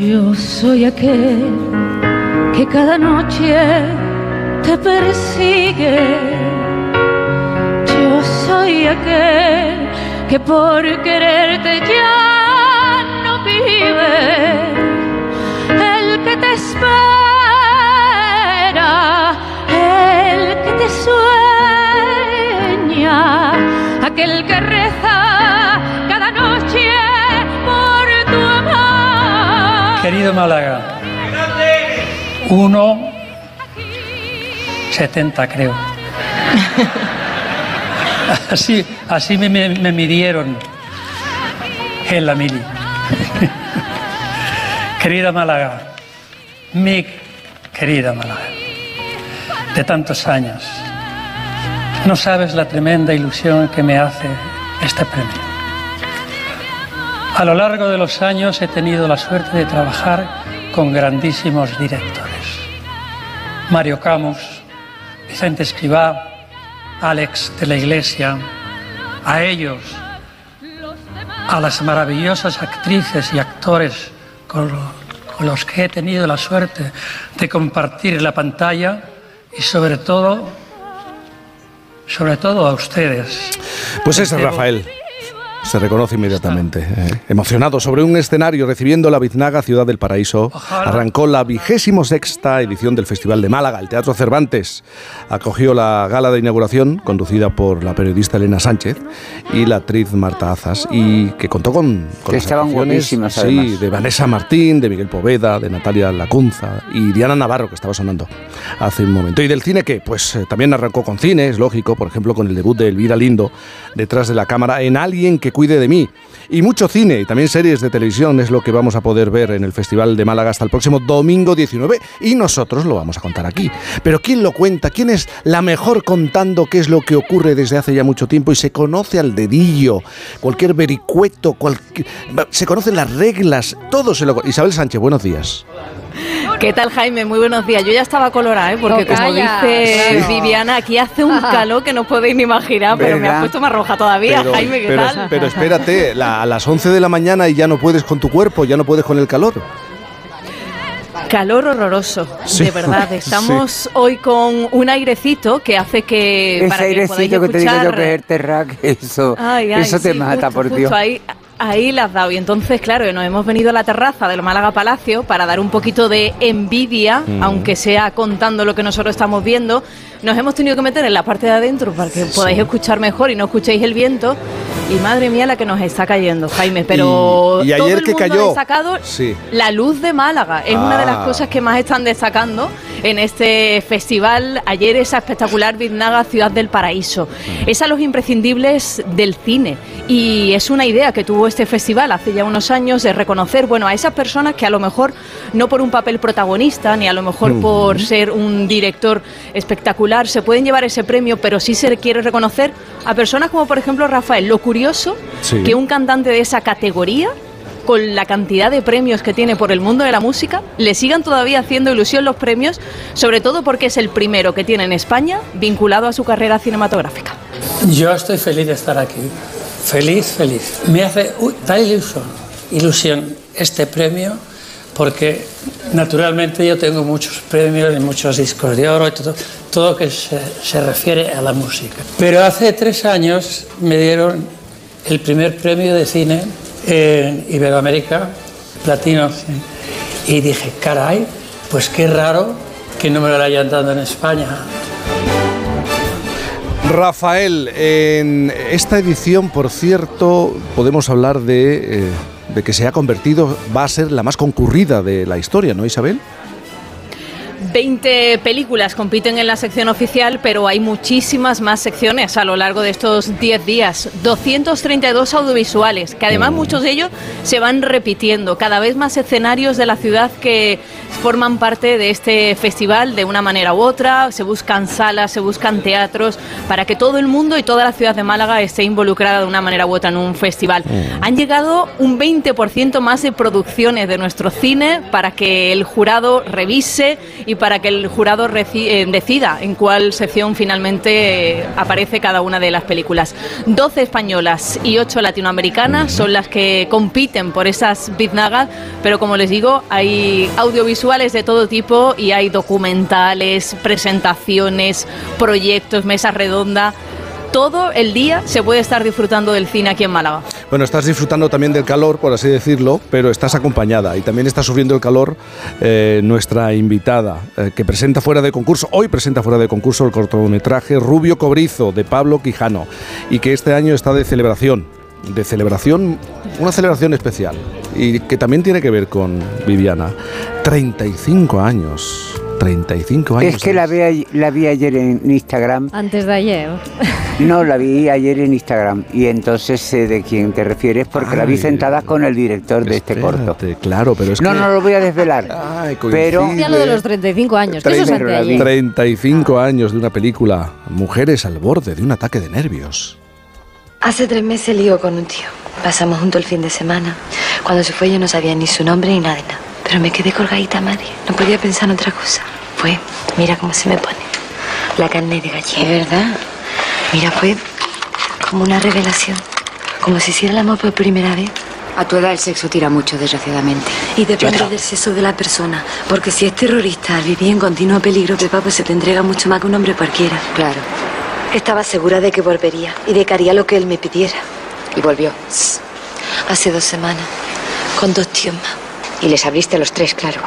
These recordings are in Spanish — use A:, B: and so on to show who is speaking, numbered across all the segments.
A: Yo soy aquel que cada noche te persigue. Yo soy aquel que por quererte ya no vive. El que te espera, el que te sueña, aquel que reza
B: Querido Málaga, uno 70 creo. Así, así me, me- me midieron en la mili. querida Málaga, mi querida Málaga, de tantos años, no sabes la tremenda ilusión que me hace este premio. A lo largo de los años he tenido la suerte de trabajar con grandísimos directores. Mario Camus, Vicente Escribá, Alex de la Iglesia, a ellos, a las maravillosas actrices y actores con, lo- con los que he tenido la suerte de compartir la pantalla y sobre todo, sobre todo a ustedes.
C: Pues ese es Rafael. Se reconoce inmediatamente. eh. Emocionado sobre un escenario recibiendo la biznaga Ciudad del Paraíso,
B: Ojalá.
C: arrancó la vigésimo sexta edición del Festival de Málaga. El Teatro Cervantes acogió la gala de inauguración conducida por la periodista Elena Sánchez y la actriz Marta Azas y que contó con, con
D: Que
C: las
D: estaban
C: actuaciones,
D: guapísimas,
C: sí,
D: además.
C: de Vanessa Martín, de Miguel Poveda, de Natalia Lacunza y Diana Navarro que estaba sonando hace un momento. ¿Y del cine qué? Pues eh, también arrancó con cine, es lógico, por ejemplo con el debut de Elvira Lindo detrás de la cámara en Alguien que cuide de mí. Y mucho cine y también series de televisión es lo que vamos a poder ver en el Festival de Málaga hasta el próximo domingo 19 y nosotros lo vamos a contar aquí. Pero ¿quién lo cuenta? ¿Quién es la mejor contando qué es lo que ocurre desde hace ya mucho tiempo y se conoce al dedillo? Cualquier vericueto, cualquier- se conocen las reglas, todo se lo... Isabel Sánchez, buenos días.
E: ¿Qué tal, Jaime? Muy buenos días. Yo ya estaba colorada, ¿eh? porque como
F: calla,
E: dice
F: claro.
E: Viviana, aquí hace un calor que no podéis ni imaginar, pero me has puesto más roja todavía, Jaime, ¿qué
C: pero,
E: tal?
C: pero espérate, la- a las 11 de la mañana y ya no puedes con tu cuerpo, ya no puedes con el calor.
E: Calor horroroso,
C: Sí.
E: de verdad. Estamos hoy con un airecito que hace que...
D: Ese
E: para que
D: airecito que te digo yo que es el terrac, eso,
E: Ay, ay,
D: eso te
E: sí,
D: mata,
E: justo,
D: por
E: justo
D: Dios.
E: Ahí, ahí la has dado. Y entonces, claro, nos hemos venido a la terraza del Málaga Palacio para dar un poquito de envidia,
D: Mm.
E: aunque sea contando lo que nosotros estamos viendo. Nos hemos tenido que meter en la parte de adentro para que podáis escuchar mejor y no escuchéis el viento. Y madre mía la que nos está cayendo, Jaime. Pero
C: Y- y
E: todo
C: ayer
E: el
C: que
E: mundo
C: cayó-
E: destacado
C: Sí.
E: la luz de Málaga. Es una de las
C: Ah.
E: cosas que más están destacando en este festival. Ayer esa espectacular biznaga Ciudad del Paraíso. Es a los imprescindibles del cine. Y es una idea que tuvo este festival hace ya unos años de reconocer, bueno, a esas personas que a lo mejor no por un papel protagonista, ni a lo mejor por ser un director espectacular, se pueden llevar ese premio, pero sí se quiere reconocer a personas como por ejemplo Rafael. Lo curioso
C: Sí.
E: que un cantante de esa categoría con la cantidad de premios que tiene por el mundo de la música, le sigan todavía haciendo ilusión los premios, sobre todo porque es el primero que tiene en España vinculado a su carrera cinematográfica.
B: Yo estoy feliz de estar aquí. Feliz, feliz. Me hace uy, tal ilusión, ilusión este premio porque naturalmente yo tengo muchos premios y muchos discos de oro y todo, todo que se, se refiere a la música. Pero hace tres años me dieron el primer premio de cine en Iberoamérica, Platino, y dije, caray, pues qué raro que no me lo hayan dado en España.
C: Rafael, en esta edición, por cierto, podemos hablar de, eh, de que se ha convertido, va a ser la más concurrida de la historia, ¿no, Isabel?
E: 20 películas compiten en la sección oficial, pero hay muchísimas más secciones a lo largo de estos 10 días. 232 audiovisuales, que además muchos de ellos se van repitiendo. Cada vez más escenarios de la ciudad que forman parte de este festival de una manera u otra. Se buscan salas, se buscan teatros, para que todo el mundo y toda la ciudad de Málaga esté involucrada de una manera u otra en un festival. Han llegado un 20% más de producciones de nuestro cine para que el jurado revise y y para que el jurado eh, decida en cuál sección finalmente eh, aparece cada una de las películas. 12 españolas y 8 latinoamericanas son las que compiten por esas biznagas, pero como les digo, hay audiovisuales de todo tipo y hay documentales, presentaciones, proyectos, mesas redondas todo el día se puede estar disfrutando del cine aquí en Málaga.
C: Bueno, estás disfrutando también del calor, por así decirlo, pero estás acompañada y también está sufriendo el calor eh, nuestra invitada, eh, que presenta fuera de concurso, hoy presenta fuera de concurso el cortometraje Rubio Cobrizo de Pablo Quijano y que este año está de celebración, de celebración, una celebración especial y que también tiene que ver con Viviana. 35 años. 35 años.
D: Es que la vi, la vi ayer en Instagram.
F: Antes de ayer.
D: No, la vi ayer en Instagram y entonces sé de quién te refieres porque la vi sentada con el director de este corto.
C: Claro, pero es
D: no,
C: que...
D: No, no lo voy a desvelar.
C: Ay,
D: pero...
F: Ya lo de los 35 años, que eso es
C: 35 años de una película, Mujeres al borde de un ataque de nervios.
G: Hace tres meses lío con un tío. Pasamos juntos el fin de semana. Cuando se fue yo no sabía ni su nombre ni nada de nada. Pero me quedé colgadita madre. No podía pensar en otra cosa. Fue, mira cómo se me pone. La carne de gallina.
H: verdad?
G: Mira, fue como una revelación. Como si hiciera el amor por primera vez.
H: A tu edad el sexo tira mucho, desgraciadamente.
G: Y depende del sexo de la persona. Porque si es terrorista, vivir en continuo peligro, Pepa, pues se te entrega mucho más que un hombre cualquiera.
H: Claro.
G: Estaba segura de que volvería y de que haría lo que él me pidiera.
H: ¿Y volvió?
G: Hace dos semanas. Con dos tíos más.
H: Y les abriste a los tres, claro.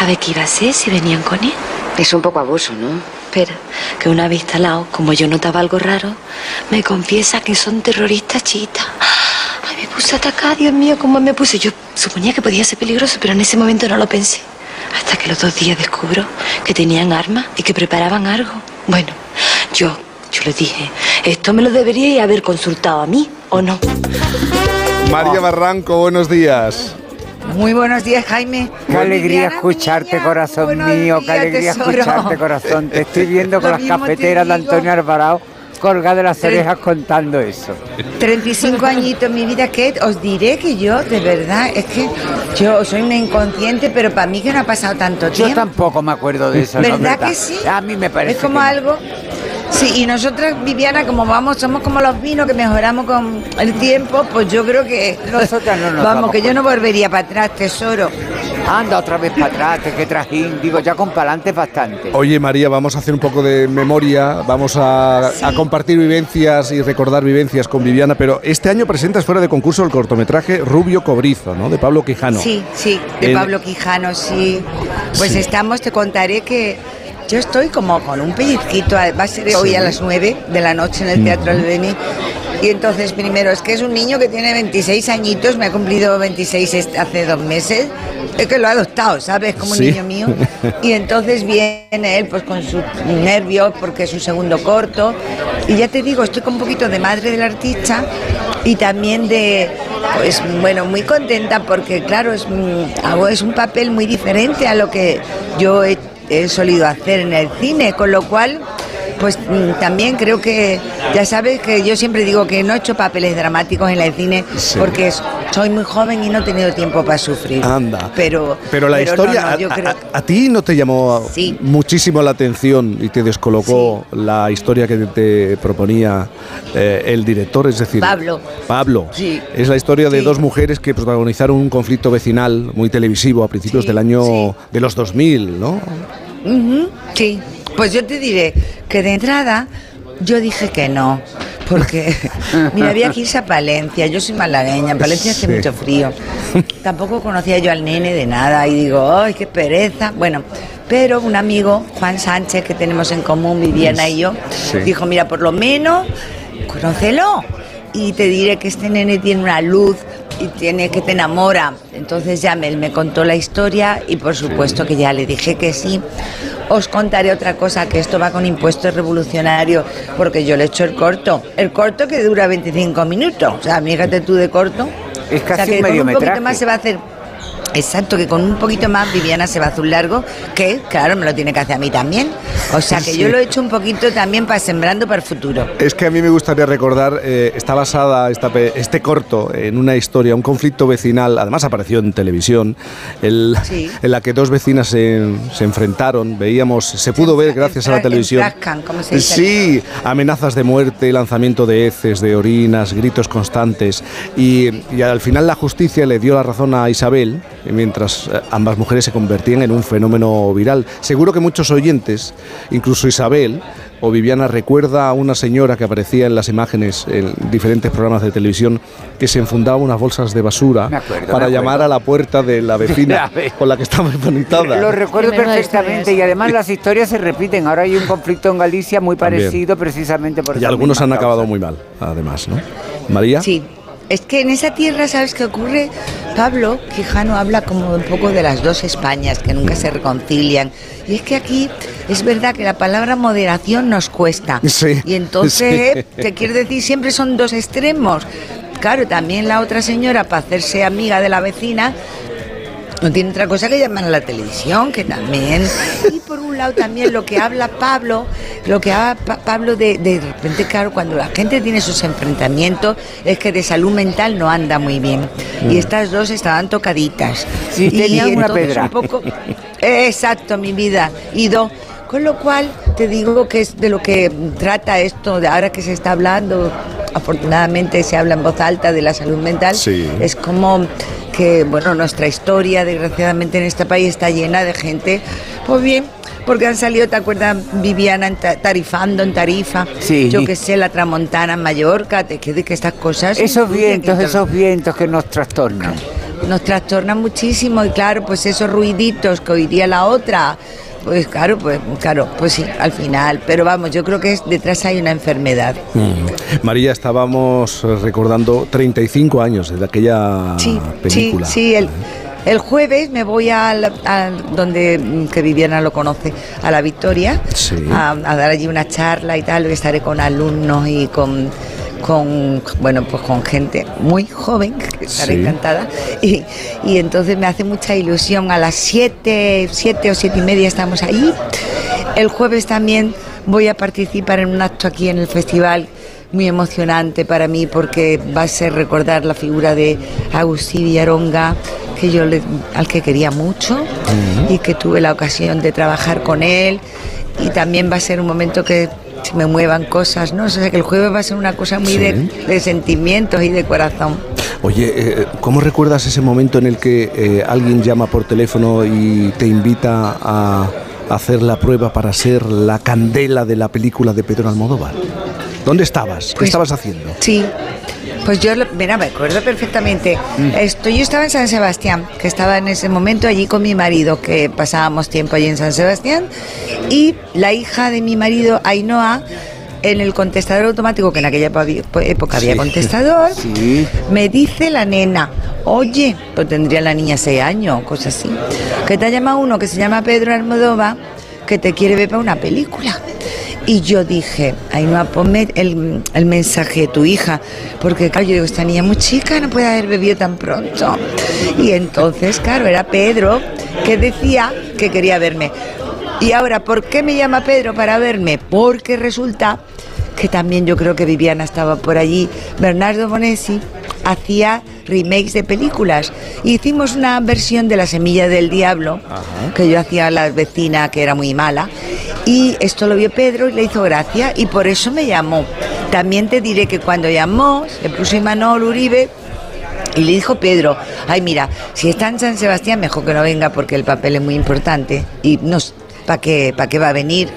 G: A ver qué iba a ser si venían con él.
H: Es un poco abuso, ¿no?
G: Espera, que una vez instalado, como yo notaba algo raro, me confiesa que son terroristas chiitas. Ay, me puse atacada, Dios mío, cómo me puse. Yo suponía que podía ser peligroso, pero en ese momento no lo pensé. Hasta que los dos días descubro que tenían armas y que preparaban algo. Bueno, yo, yo le dije, esto me lo debería haber consultado a mí, ¿o no?
C: María Barranco, buenos días.
I: Muy buenos días, Jaime.
D: Qué alegría escucharte, corazón mío. qué alegría escucharte, corazón. Te estoy viendo con las cafeteras de Antonio Alvarado colgada de las orejas contando eso.
I: 35 añitos, mi vida, que os diré que yo, de verdad, es que yo soy una inconsciente, pero para mí que no ha pasado tanto tiempo.
D: Yo tampoco me acuerdo de eso.
I: ¿Verdad, que sí?
D: A mí me parece.
I: Es como algo Sí, y nosotras, Viviana, como vamos, somos como los vinos que mejoramos con el tiempo, pues yo creo que.
D: Nosotras no nos
I: Vamos, que yo no volvería para atrás, tesoro.
D: Anda otra vez para atrás, que trajín. Digo, ya con palante bastante.
C: Oye, María, vamos a hacer un poco de memoria, vamos a, compartir vivencias y recordar vivencias con Viviana, pero este año presentas fuera de concurso el cortometraje Rubio Cobrizo, ¿no? De Pablo Quijano.
I: Sí, sí, de Pablo Quijano, sí. Pues estamos, te contaré que yo estoy como con un pellizquito, va a ser hoy a las 9 de la noche en el Teatro Albeni. Y entonces, primero, es que es un niño que tiene 26 añitos, me ha cumplido 26 hace dos meses, es que lo ha adoptado, ¿sabes? Como un niño mío. Y entonces viene él pues con sus nervios porque es su segundo corto. Y ya te digo, estoy con un poquito de madre del artista y también de, pues bueno, muy contenta porque claro, es, es un papel muy diferente a lo que yo he he solido hacer en el cine, con lo cual pues mm, también creo que, ya sabes que yo siempre digo que no he hecho papeles dramáticos en el cine porque soy muy joven y no he tenido tiempo para sufrir.
C: Anda.
I: Pero,
C: pero la historia, a, ti no te llamó muchísimo la atención y te descolocó la historia que te proponía eh, el director, es decir,
I: Pablo.
C: Pablo.
I: Sí.
C: Es la historia de dos mujeres que protagonizaron un conflicto vecinal muy televisivo a principios del año de los 2000, ¿no?
I: Sí. Pues yo te diré que de entrada yo dije que no, porque mira, había que irse a Palencia, yo soy malagueña, en Palencia hace mucho frío. Tampoco conocía yo al nene de nada y digo, ¡ay, qué pereza! Bueno, pero un amigo, Juan Sánchez, que tenemos en común, Viviana y yo, dijo, mira, por lo menos, conócelo. Y te diré que este nene tiene una luz y tiene que te enamora. Entonces ya me, me contó la historia y por supuesto que ya le dije que sí. Os contaré otra cosa, que esto va con impuestos revolucionarios, porque yo le he hecho el corto. El corto que dura 25 minutos. O sea, fíjate tú de corto.
D: Es casi
I: o sea, que
D: un
I: un poquito más se va a hacer Exacto, que con un poquito más Viviana se va a azul largo, que claro, me lo tiene que hacer a mí también. O sea que
C: Sí.
I: yo lo he hecho un poquito también para sembrando para el futuro.
C: Es que a mí me gustaría recordar, eh, está basada esta este corto en una historia, un conflicto vecinal, además apareció en televisión, el-
I: Sí.
C: en la que dos vecinas se, se enfrentaron, veíamos, se pudo ver gracias a la televisión.
I: enfrascan, ¿cómo se dice?
C: Sí, amenazas de muerte, lanzamiento de heces, de orinas, gritos constantes. Y, y al final la justicia le dio la razón a Isabel, mientras eh, ambas mujeres se convertían en un fenómeno viral. Seguro que muchos oyentes, incluso Isabel o Viviana, recuerda a una señora que aparecía en las imágenes en diferentes programas de televisión que se enfundaba unas bolsas de basura
D: acuerdo,
C: para llamar a la puerta de la vecina con la que estaba bonita.
D: Lo recuerdo perfectamente y además las historias se repiten. Ahora hay un conflicto en Galicia muy
C: También.
D: parecido precisamente por
C: Y algunos han acabado muy mal, además, ¿no? María.
I: Sí. Es que en esa tierra, ¿sabes qué ocurre? Pablo Quijano habla como un poco de las dos Españas que nunca se reconcilian. Y es que aquí es verdad que la palabra moderación nos cuesta.
C: Sí,
I: Y entonces,
C: sí.
I: te quiere decir, siempre son dos extremos. Claro, también la otra señora, para hacerse amiga de la vecina, no tiene otra cosa que llamar a la televisión, que también. Y por un lado también lo que habla Pablo, lo que habla Pa- Pablo de, de repente, claro, cuando la gente tiene sus enfrentamientos, es que de salud mental no anda muy bien. Y estas dos estaban tocaditas.
D: Sí,
I: y
D: tenían una pedra.
I: un poco- Exacto, mi vida. Y dos. Con lo cual, te digo que es de lo que trata esto, de ahora que se está hablando, afortunadamente se habla en voz alta de la salud mental,
C: Sí.
I: es como que, bueno, nuestra historia, desgraciadamente en este país está llena de gente, pues bien, porque han salido, ¿te acuerdas, Viviana, en tarifando en Tarifa?
D: Sí.
I: Yo que sé, la Tramontana en Mallorca, te quede que estas cosas...
D: Esos vientos,
I: que
D: esos vientos que nos trastornan.
I: nos trastorna muchísimo y claro, pues esos ruiditos que oiría la otra, pues claro, pues claro, pues sí, al final, pero vamos, yo creo que es, detrás hay una enfermedad.
C: Mm. María, estábamos recordando 35 años de aquella
I: Sí,
C: película.
I: sí, sí, el, el jueves me voy al, al- donde mm, que Viviana lo conoce, a la Victoria,
C: Sí.
I: a, a dar allí una charla y tal, estaré con alumnos y con con bueno pues con gente muy joven que estaré
C: Sí.
I: encantada. Y, y entonces me hace mucha ilusión. A las 7 siete o siete y media estamos ahí. El jueves también voy a participar en un acto aquí en el festival muy emocionante para mí porque va a ser recordar la figura de Agustín Villaronga que yo le- al que quería mucho y que tuve la ocasión de trabajar con él. Y también va a ser un momento que se me muevan cosas, ¿no? O sea que el jueves va a ser una cosa muy
C: Sí.
I: de, de sentimientos y de corazón.
C: Oye, eh, ¿cómo recuerdas ese momento en el que eh, alguien llama por teléfono y te invita a hacer la prueba para ser la candela de la película de Pedro Almodóvar? ¿Dónde estabas? ¿Qué
I: Pues-
C: estabas haciendo?
I: Sí, pues yo, mira, me acuerdo perfectamente. Esto, yo estaba en San Sebastián, que estaba en ese momento allí con mi marido, que pasábamos tiempo allí en San Sebastián, y la hija de mi marido, Ainhoa, en el contestador automático, que en aquella época había
C: Sí.
I: contestador,
D: Sí.
I: me dice la nena, oye, pues tendría la niña seis años, cosas así, que te llama uno que se llama Pedro Almodóvar, que te quiere ver para una película. Y yo dije, Ainhoa, ponme el, el mensaje de tu hija, porque claro, yo digo, esta niña muy chica, no puede haber bebido tan pronto. Y entonces, claro, era Pedro que decía que quería verme. Y ahora, ¿por qué me llama Pedro para verme? Porque resulta que también yo creo que Viviana estaba por allí. Bernardo Bonesi hacía remakes de películas. Hicimos una versión de La Semilla del Diablo, que yo hacía a la vecina que era muy mala. Y esto lo vio Pedro y le hizo gracia y por eso me llamó. También te diré que cuando llamó, le puso Imanol Uribe, y le dijo Pedro, ay mira, si está en San Sebastián, mejor que no venga porque el papel es muy importante. Y no, ¿para qué, pa' qué va a venir?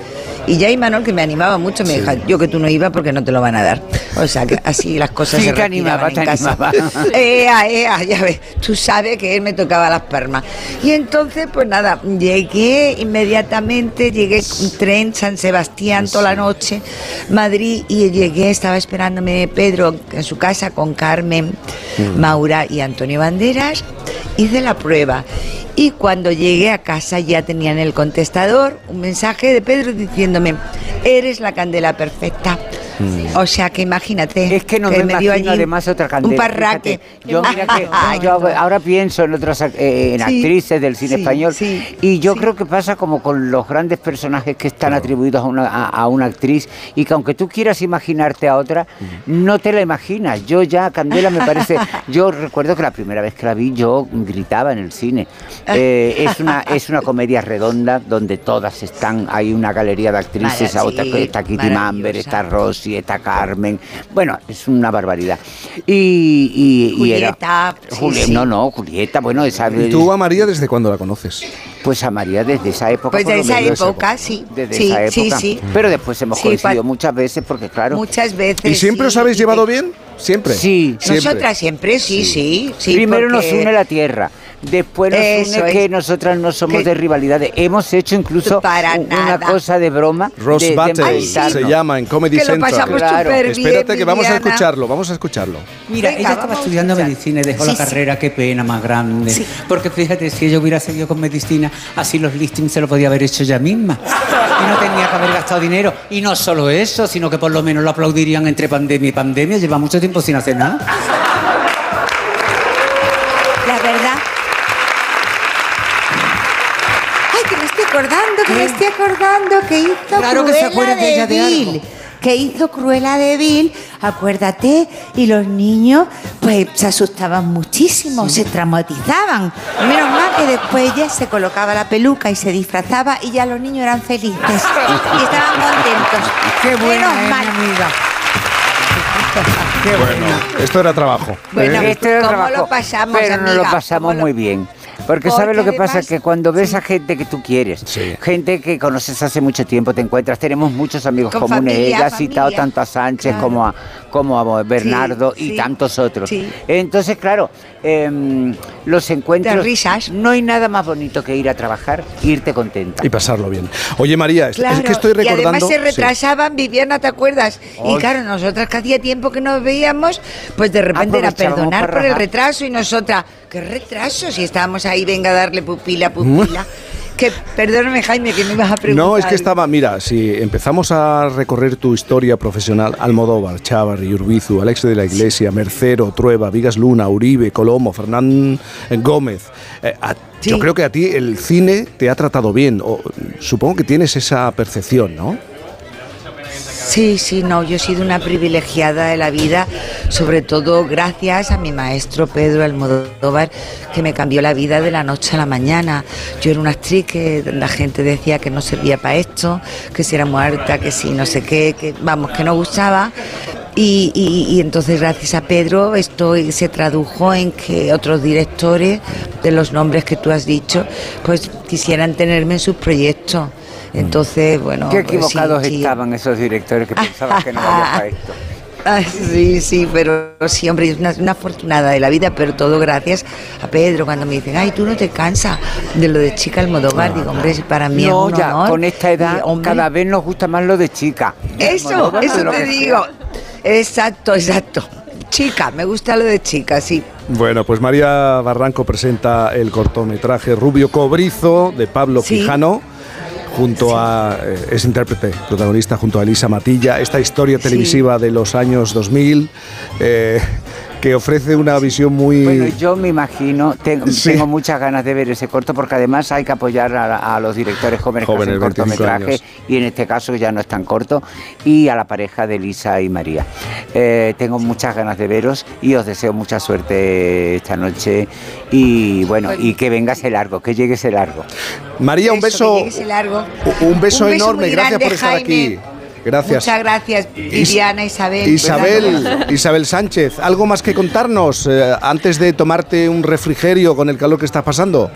I: Y ya Imanol, que me animaba mucho, me dijo, yo que tú no ibas porque no te lo van a dar. O sea, que así las cosas
D: Sí,
I: se retiraban
D: animaba,
I: en
D: te
I: casa.
D: animaba.
I: Ea, ea, ya ves, tú sabes que él me tocaba las permas. Y entonces, pues nada, llegué inmediatamente, llegué un tren, San Sebastián, toda la noche, Madrid, y llegué, estaba esperándome Pedro en su casa con Carmen, Maura y Antonio Banderas. Hice la prueba. Y cuando llegué a casa ya tenía en el contestador un mensaje de Pedro eres la candela perfecta. O sea que imagínate.
D: Es que no me
I: me dio
D: imagino
I: allí
D: además otra candela.
I: Un parraque.
D: fíjate. Yo mira que yo ahora pienso en otras ac- eh, en
I: Sí,
D: actrices del cine
I: sí,
D: español
I: sí,
D: y yo creo que pasa como con los grandes personajes que están atribuidos a una, a, a una actriz y que aunque tú quieras imaginarte a otra, no te la imaginas. Yo ya Candela me parece, yo recuerdo que la primera vez que la vi yo gritaba en el cine. Eh, es una es una comedia redonda donde todas están, hay una galería de actrices,
I: Mara-
D: otra- está Kitty Mamber, está Rosy, está Carmen. Bueno, es una barbaridad. Y, y, y era-
I: Julieta,
D: Juli-
I: sí.
D: No, no, Julieta, bueno, esa
C: ¿Y tú a María desde cuándo la conoces?
D: Pues a María desde esa época.
I: Pues
D: por
I: de
D: lo
I: esa época, sí.
D: Desde
I: Sí,
D: esa época.
I: sí.
D: Pero después hemos
I: Sí,
D: coincidido muchas veces porque, claro.
I: Muchas veces.
C: ¿Y siempre os habéis
I: y
C: llevado bien? ¿Siempre?
D: Sí.
C: Siempre.
I: Nosotras siempre, sí, sí. sí
D: Primero nos une la tierra. Después nos
I: Eso
D: une que
I: es.
D: nosotras no somos
I: Que-
D: de rivalidades. Hemos hecho incluso
I: Para
D: una cosa de broma.
C: Ross
D: de, de
C: Battle se llama en Comedy
I: Que lo
C: Central.
I: pasamos
D: Claro.
I: bien,
C: Espérate que vamos a escucharlo, vamos a escucharlo.
J: Mira,
I: Venga,
J: ella estaba estudiando medicina y dejó
I: Sí,
J: la
I: sí.
J: carrera, qué pena más grande.
I: Sí.
J: Porque fíjate, si ella hubiera seguido con medicina, así los listings se lo podía haber hecho ella misma. Y no tenía que haber gastado dinero. Y no solo eso, sino que por lo menos lo aplaudirían entre pandemia y pandemia. Lleva mucho tiempo sin hacer nada.
I: Acordando, que hizo
J: Claro que se acuerda de ella de
I: Vil.
J: algo.
I: Que hizo Cruella de Vil, acuérdate, y los niños pues se asustaban muchísimo, se traumatizaban. Menos mal que después ella se colocaba la peluca y se disfrazaba y ya los niños eran felices y estaban contentos.
J: Qué buena
I: Menos
J: es,
I: mal.
J: mi amiga. Qué
C: Bueno, esto era trabajo.
I: Bueno,
C: ¿eh?
D: Este era
I: ¿Cómo
D: trabajo,
I: lo pasamos,
D: pero no lo
I: amiga?
D: pasamos
I: ¿Cómo lo-
D: muy bien. Porque,
I: Porque
D: ¿sabes lo que pasa? Que cuando ves a gente que tú quieres,
C: Sí.
D: gente que conoces hace mucho tiempo, te encuentras, tenemos muchos amigos
I: Con
D: comunes,
I: familia,
D: ella ha citado tanto a Sánchez
I: Claro.
D: como a como a Bernardo y
I: sí,
D: tantos otros.
I: sí.
D: Entonces, claro, em, los encuentros...
I: De risas.
D: No hay nada más bonito que ir a trabajar e irte contenta.
C: Y pasarlo bien. Oye, María, es-
I: Claro,
C: es que estoy
I: y
C: recordando...
I: además se
C: sí.
I: retrasaban, Viviana, ¿te acuerdas? Y claro, nosotras que hacía tiempo que nos veíamos, pues de repente era
D: Aprovechábamos
I: perdonar
D: para
I: por el retraso y nosotras, ¿qué retraso? Si estábamos ahí, venga a darle pupila, pupila. que, perdóname, Jaime, que me ibas a preguntar.
C: No, es que estaba, mira, si empezamos a recorrer tu historia profesional, Almodóvar, Chávarri, Urbizu, Alex de la Iglesia, Mercero, Trueba, Vigas Luna, Uribe, Colomo, Fernán Gómez, eh, a-
I: Sí.
C: yo creo que a ti el cine te ha tratado bien, o, supongo que tienes esa percepción, ¿no?
I: Sí, sí, no, yo he sido una privilegiada de la vida, sobre todo gracias a mi maestro Pedro Almodóvar, que me cambió la vida de la noche a la mañana. Yo era una actriz que la gente decía que no servía para esto, que si era muerta, que si no sé qué, que vamos, que no gustaba. Y, y- y entonces gracias a Pedro esto se tradujo en que otros directores de los nombres que tú has dicho, pues quisieran tenerme en sus proyectos. Entonces, bueno,
D: Qué
I: pues sí,
D: equivocados
I: sí.
D: estaban esos directores que pensaban que no valía para esto.
I: Sí, sí, pero sí, hombre, es una, una afortunada de la vida, pero todo gracias a Pedro cuando me dicen, ay, tú no te cansas de lo de chica Almodóvar. Digo, hombre, para mí
D: No,
I: es un
D: ya,
I: honor.
D: con esta edad
I: Y, hombre,
D: cada vez nos gusta más lo de chica.
I: Eso,
D: Almodóvar,
I: eso te digo.
D: sea.
I: Exacto, exacto. Chica, me gusta lo de chica, sí.
C: Bueno, pues María Barranco presenta el cortometraje Rubio Cobrizo de Pablo
I: Sí.
C: Quijano. Junto a. eh, es intérprete, protagonista junto a Elisa Matilla. Esta historia
I: Sí.
C: televisiva de los años 2000, eh, que ofrece una visión muy.
D: Bueno, yo me imagino, tengo,
C: Sí.
D: tengo muchas ganas de ver ese corto porque además hay que apoyar a, a los directores jóvenes, que
C: Jóvenes,
D: hacen
C: 25
D: cortometraje
C: años.
D: y en este caso ya no es tan corto y a la pareja de Lisa y María. Eh, tengo muchas ganas de veros y os deseo mucha suerte esta noche y bueno, y que venga ese largo, que llegue ese largo.
C: María, un
I: Eso,
C: beso.
I: que llegue ese largo.
C: Un beso
I: Un beso
C: enorme, gracias
I: grande,
C: por estar
I: Jaime.
C: aquí. Gracias.
I: Muchas gracias, Viviana, Isabel.
C: Isabel, Isabel Sánchez, ¿algo más que contarnos eh, antes de tomarte un refrigerio con el calor que está pasando?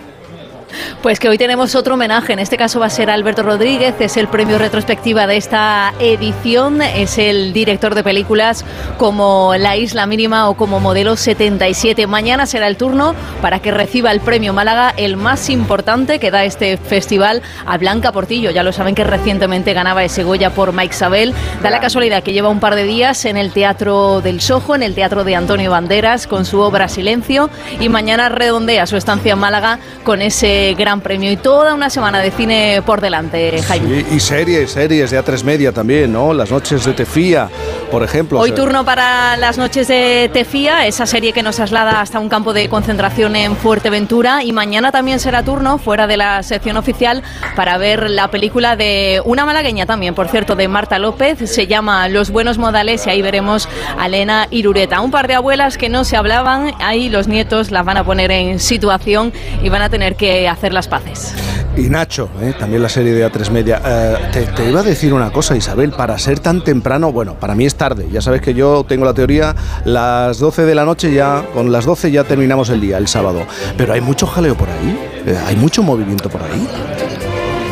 E: Pues que hoy tenemos otro homenaje, en este caso va a ser Alberto Rodríguez, es el premio retrospectiva de esta edición, es el director de películas como La Isla Mínima o como Modelo 77. Mañana será el turno para que reciba el premio Málaga, el más importante que da este festival a Blanca Portillo. Ya lo saben que recientemente ganaba ese Goya por Mike Sabel. Da la casualidad que lleva un par de días en el Teatro del Sojo, en el Teatro de Antonio Banderas, con su obra Silencio y mañana redondea su estancia en Málaga con ese ese gran premio y toda una semana de cine por delante, Jaime.
C: Sí, y series, series de A3 Media también, ¿no? Las noches de Tefía, por ejemplo.
E: Hoy
C: O sea,
E: turno para las noches de Tefía, esa serie que nos traslada hasta un campo de concentración en Fuerteventura y mañana también será turno fuera de la sección oficial para ver la película de una malagueña también, por cierto, de Marta López, se llama Los buenos modales y ahí veremos a Elena Irureta, un par de abuelas que no se hablaban, ahí los nietos las van a poner en situación y van a tener que hacer las paces.
C: Y Nacho, ¿eh? también la serie de A3 Media. Eh, te, iba a decir una cosa, Isabel, para ser tan temprano, bueno, para mí es tarde. Ya sabes que yo tengo la teoría, las 12 de la noche ya, con las 12 ya terminamos el día, el sábado. Pero hay mucho jaleo por ahí, eh, hay mucho movimiento por ahí.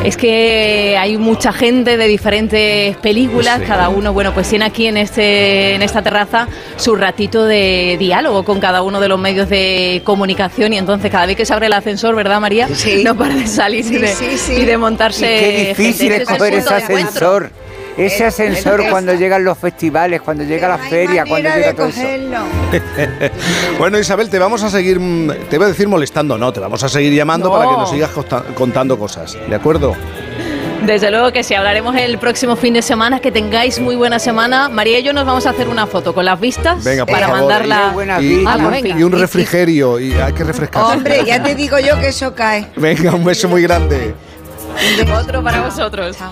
E: Es que hay mucha gente de diferentes películas,
C: Sí.
E: cada uno, bueno, pues tiene aquí en este en esta terraza su ratito de diálogo con cada uno de los medios de comunicación y entonces cada vez que se abre el ascensor, ¿verdad, María?
I: Sí.
E: No para de salir
I: Sí,
E: y, de,
I: sí, sí.
E: y de montarse.
D: Y qué difícil
E: gente.
D: es
E: Ese
D: coger
E: el
D: ese ascensor. Ese
I: Es-
D: ascensor
I: es-
D: cuando llegan los festivales, cuando llega la feria, cuando llega todo eso.
I: cogerlo.
C: Bueno, Isabel, te vamos a seguir, mm, te voy a decir molestando, no, te vamos a seguir llamando
E: No.
C: para que nos sigas contando cosas, ¿de acuerdo?
E: Desde luego que sí, hablaremos el próximo fin de semana, que tengáis muy buena semana. María y yo nos vamos a hacer una foto con las vistas
C: Venga,
E: para
C: favor.
E: mandarla.
C: Y, y-
F: venga.
C: y un refrigerio, y hay que refrescarse.
I: Hombre, ya te digo yo que eso cae.
C: Venga, un beso muy grande.
E: Otro para vosotros.
I: Chao.